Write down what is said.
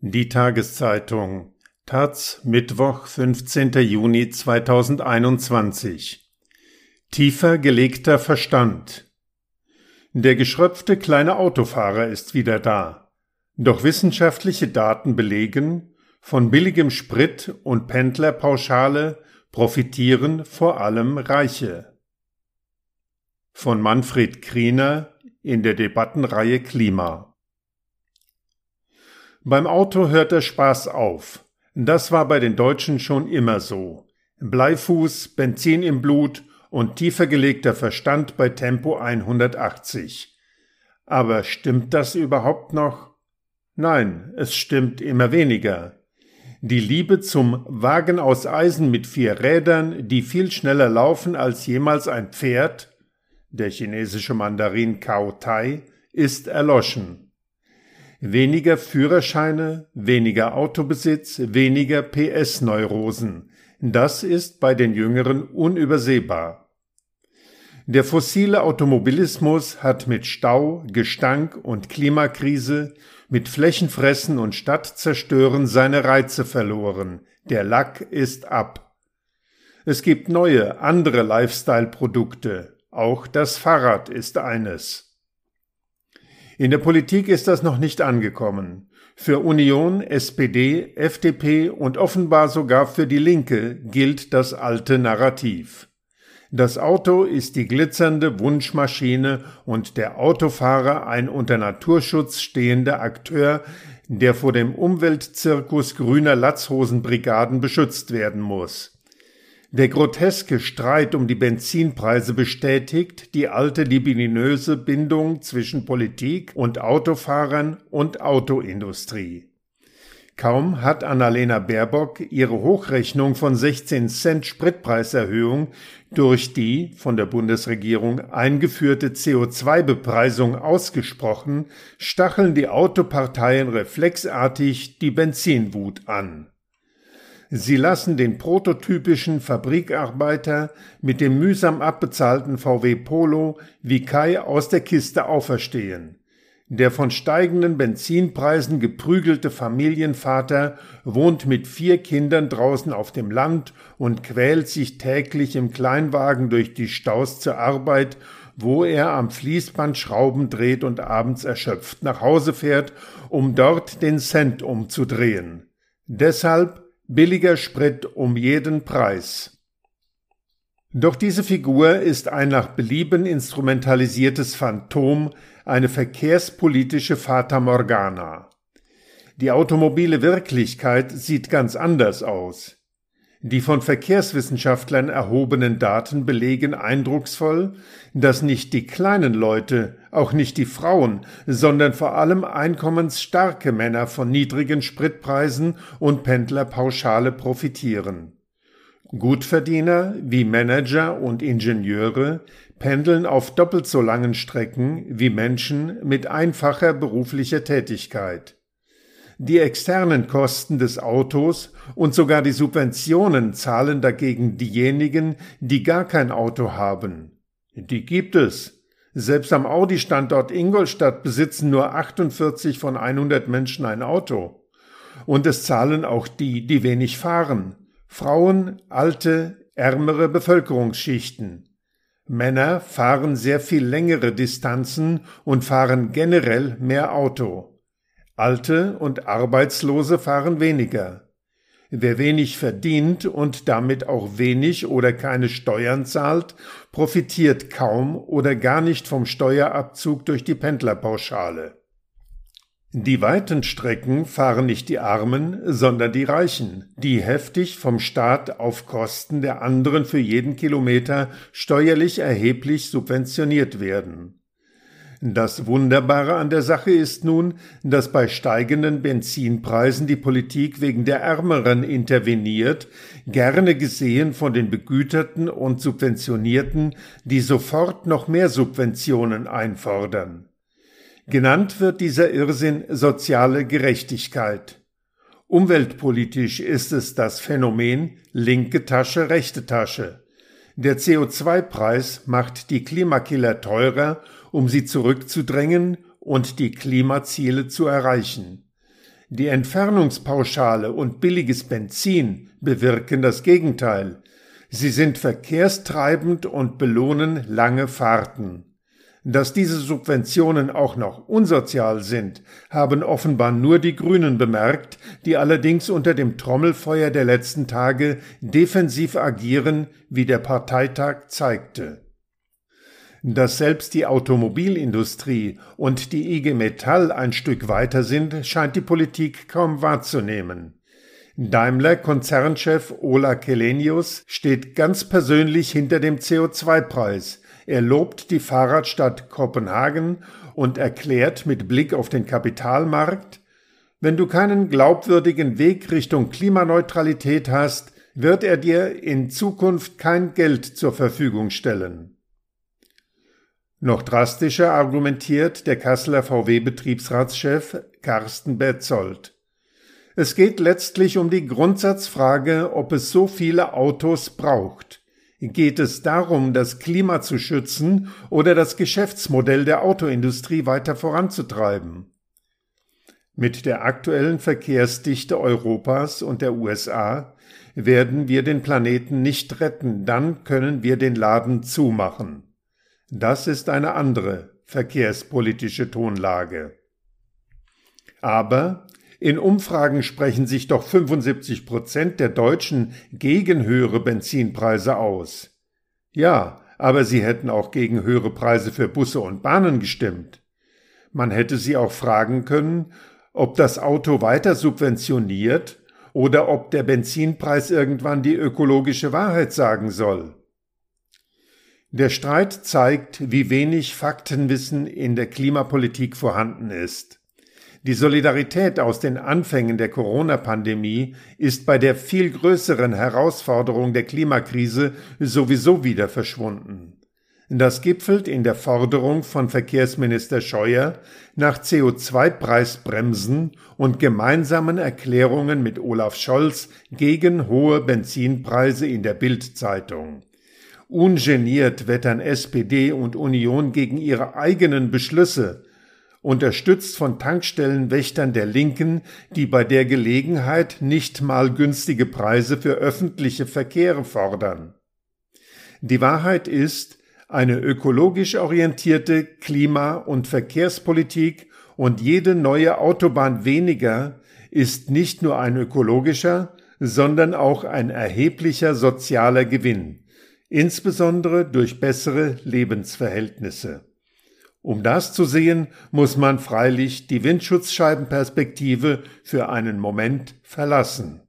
Die Tageszeitung Taz Mittwoch 15. Juni 2021 Tiefer gelegter Verstand Der geschröpfte kleine Autofahrer ist wieder da. Doch wissenschaftliche Daten belegen, von billigem Sprit und Pendlerpauschale profitieren vor allem Reiche. Von Manfred Kriener in der Debattenreihe Klima beim Auto hört der Spaß auf. Das war bei den Deutschen schon immer so. Bleifuß, Benzin im Blut und tiefer gelegter Verstand bei Tempo 180. Aber stimmt das überhaupt noch? Nein, es stimmt immer weniger. Die Liebe zum Wagen aus Eisen mit vier Rädern, die viel schneller laufen als jemals ein Pferd, der chinesische Mandarin Kao Tai, ist erloschen. Weniger Führerscheine, weniger Autobesitz, weniger PS-Neurosen. Das ist bei den Jüngeren unübersehbar. Der fossile Automobilismus hat mit Stau, Gestank und Klimakrise, mit Flächenfressen und Stadtzerstören seine Reize verloren. Der Lack ist ab. Es gibt neue, andere Lifestyle-Produkte. Auch das Fahrrad ist eines. In der Politik ist das noch nicht angekommen. Für Union, SPD, FDP und offenbar sogar für die Linke gilt das alte Narrativ. Das Auto ist die glitzernde Wunschmaschine und der Autofahrer ein unter Naturschutz stehender Akteur, der vor dem Umweltzirkus grüner Latzhosenbrigaden beschützt werden muss. Der groteske Streit um die Benzinpreise bestätigt die alte libidinöse Bindung zwischen Politik und Autofahrern und Autoindustrie. Kaum hat Annalena Baerbock ihre Hochrechnung von 16 Cent Spritpreiserhöhung durch die von der Bundesregierung eingeführte CO2-Bepreisung ausgesprochen, stacheln die Autoparteien reflexartig die Benzinwut an. Sie lassen den prototypischen Fabrikarbeiter mit dem mühsam abbezahlten VW Polo wie Kai aus der Kiste auferstehen. Der von steigenden Benzinpreisen geprügelte Familienvater wohnt mit vier Kindern draußen auf dem Land und quält sich täglich im Kleinwagen durch die Staus zur Arbeit, wo er am Fließband Schrauben dreht und abends erschöpft nach Hause fährt, um dort den Cent umzudrehen. Deshalb Billiger Sprit um jeden Preis. Doch diese Figur ist ein nach Belieben instrumentalisiertes Phantom, eine verkehrspolitische Fata Morgana. Die automobile Wirklichkeit sieht ganz anders aus. Die von Verkehrswissenschaftlern erhobenen Daten belegen eindrucksvoll, dass nicht die kleinen Leute, auch nicht die Frauen, sondern vor allem einkommensstarke Männer von niedrigen Spritpreisen und Pendlerpauschale profitieren. Gutverdiener wie Manager und Ingenieure pendeln auf doppelt so langen Strecken wie Menschen mit einfacher beruflicher Tätigkeit. Die externen Kosten des Autos und sogar die Subventionen zahlen dagegen diejenigen, die gar kein Auto haben. Die gibt es. Selbst am Audi-Standort Ingolstadt besitzen nur 48 von 100 Menschen ein Auto. Und es zahlen auch die, die wenig fahren. Frauen, alte, ärmere Bevölkerungsschichten. Männer fahren sehr viel längere Distanzen und fahren generell mehr Auto. Alte und Arbeitslose fahren weniger. Wer wenig verdient und damit auch wenig oder keine Steuern zahlt, profitiert kaum oder gar nicht vom Steuerabzug durch die Pendlerpauschale. Die weiten Strecken fahren nicht die Armen, sondern die Reichen, die heftig vom Staat auf Kosten der anderen für jeden Kilometer steuerlich erheblich subventioniert werden. Das Wunderbare an der Sache ist nun, dass bei steigenden Benzinpreisen die Politik wegen der Ärmeren interveniert, gerne gesehen von den Begüterten und Subventionierten, die sofort noch mehr Subventionen einfordern. Genannt wird dieser Irrsinn soziale Gerechtigkeit. Umweltpolitisch ist es das Phänomen linke Tasche, rechte Tasche. Der CO2-Preis macht die Klimakiller teurer um sie zurückzudrängen und die Klimaziele zu erreichen. Die Entfernungspauschale und billiges Benzin bewirken das Gegenteil. Sie sind verkehrstreibend und belohnen lange Fahrten. Dass diese Subventionen auch noch unsozial sind, haben offenbar nur die Grünen bemerkt, die allerdings unter dem Trommelfeuer der letzten Tage defensiv agieren, wie der Parteitag zeigte. Dass selbst die Automobilindustrie und die IG Metall ein Stück weiter sind, scheint die Politik kaum wahrzunehmen. Daimler-Konzernchef Ola Kelenius steht ganz persönlich hinter dem CO2-Preis. Er lobt die Fahrradstadt Kopenhagen und erklärt mit Blick auf den Kapitalmarkt, wenn du keinen glaubwürdigen Weg Richtung Klimaneutralität hast, wird er dir in Zukunft kein Geld zur Verfügung stellen. Noch drastischer argumentiert der Kasseler VW-Betriebsratschef Carsten Betzold. Es geht letztlich um die Grundsatzfrage, ob es so viele Autos braucht. Geht es darum, das Klima zu schützen oder das Geschäftsmodell der Autoindustrie weiter voranzutreiben? Mit der aktuellen Verkehrsdichte Europas und der USA werden wir den Planeten nicht retten, dann können wir den Laden zumachen. Das ist eine andere verkehrspolitische Tonlage. Aber in Umfragen sprechen sich doch 75 Prozent der Deutschen gegen höhere Benzinpreise aus. Ja, aber sie hätten auch gegen höhere Preise für Busse und Bahnen gestimmt. Man hätte sie auch fragen können, ob das Auto weiter subventioniert oder ob der Benzinpreis irgendwann die ökologische Wahrheit sagen soll. Der Streit zeigt, wie wenig Faktenwissen in der Klimapolitik vorhanden ist. Die Solidarität aus den Anfängen der Corona-Pandemie ist bei der viel größeren Herausforderung der Klimakrise sowieso wieder verschwunden. Das gipfelt in der Forderung von Verkehrsminister Scheuer nach CO2-Preisbremsen und gemeinsamen Erklärungen mit Olaf Scholz gegen hohe Benzinpreise in der Bild-Zeitung. Ungeniert wettern SPD und Union gegen ihre eigenen Beschlüsse, unterstützt von Tankstellenwächtern der Linken, die bei der Gelegenheit nicht mal günstige Preise für öffentliche Verkehre fordern. Die Wahrheit ist, eine ökologisch orientierte Klima- und Verkehrspolitik und jede neue Autobahn weniger ist nicht nur ein ökologischer, sondern auch ein erheblicher sozialer Gewinn, insbesondere durch bessere Lebensverhältnisse. Um das zu sehen, muss man freilich die Windschutzscheibenperspektive für einen Moment verlassen.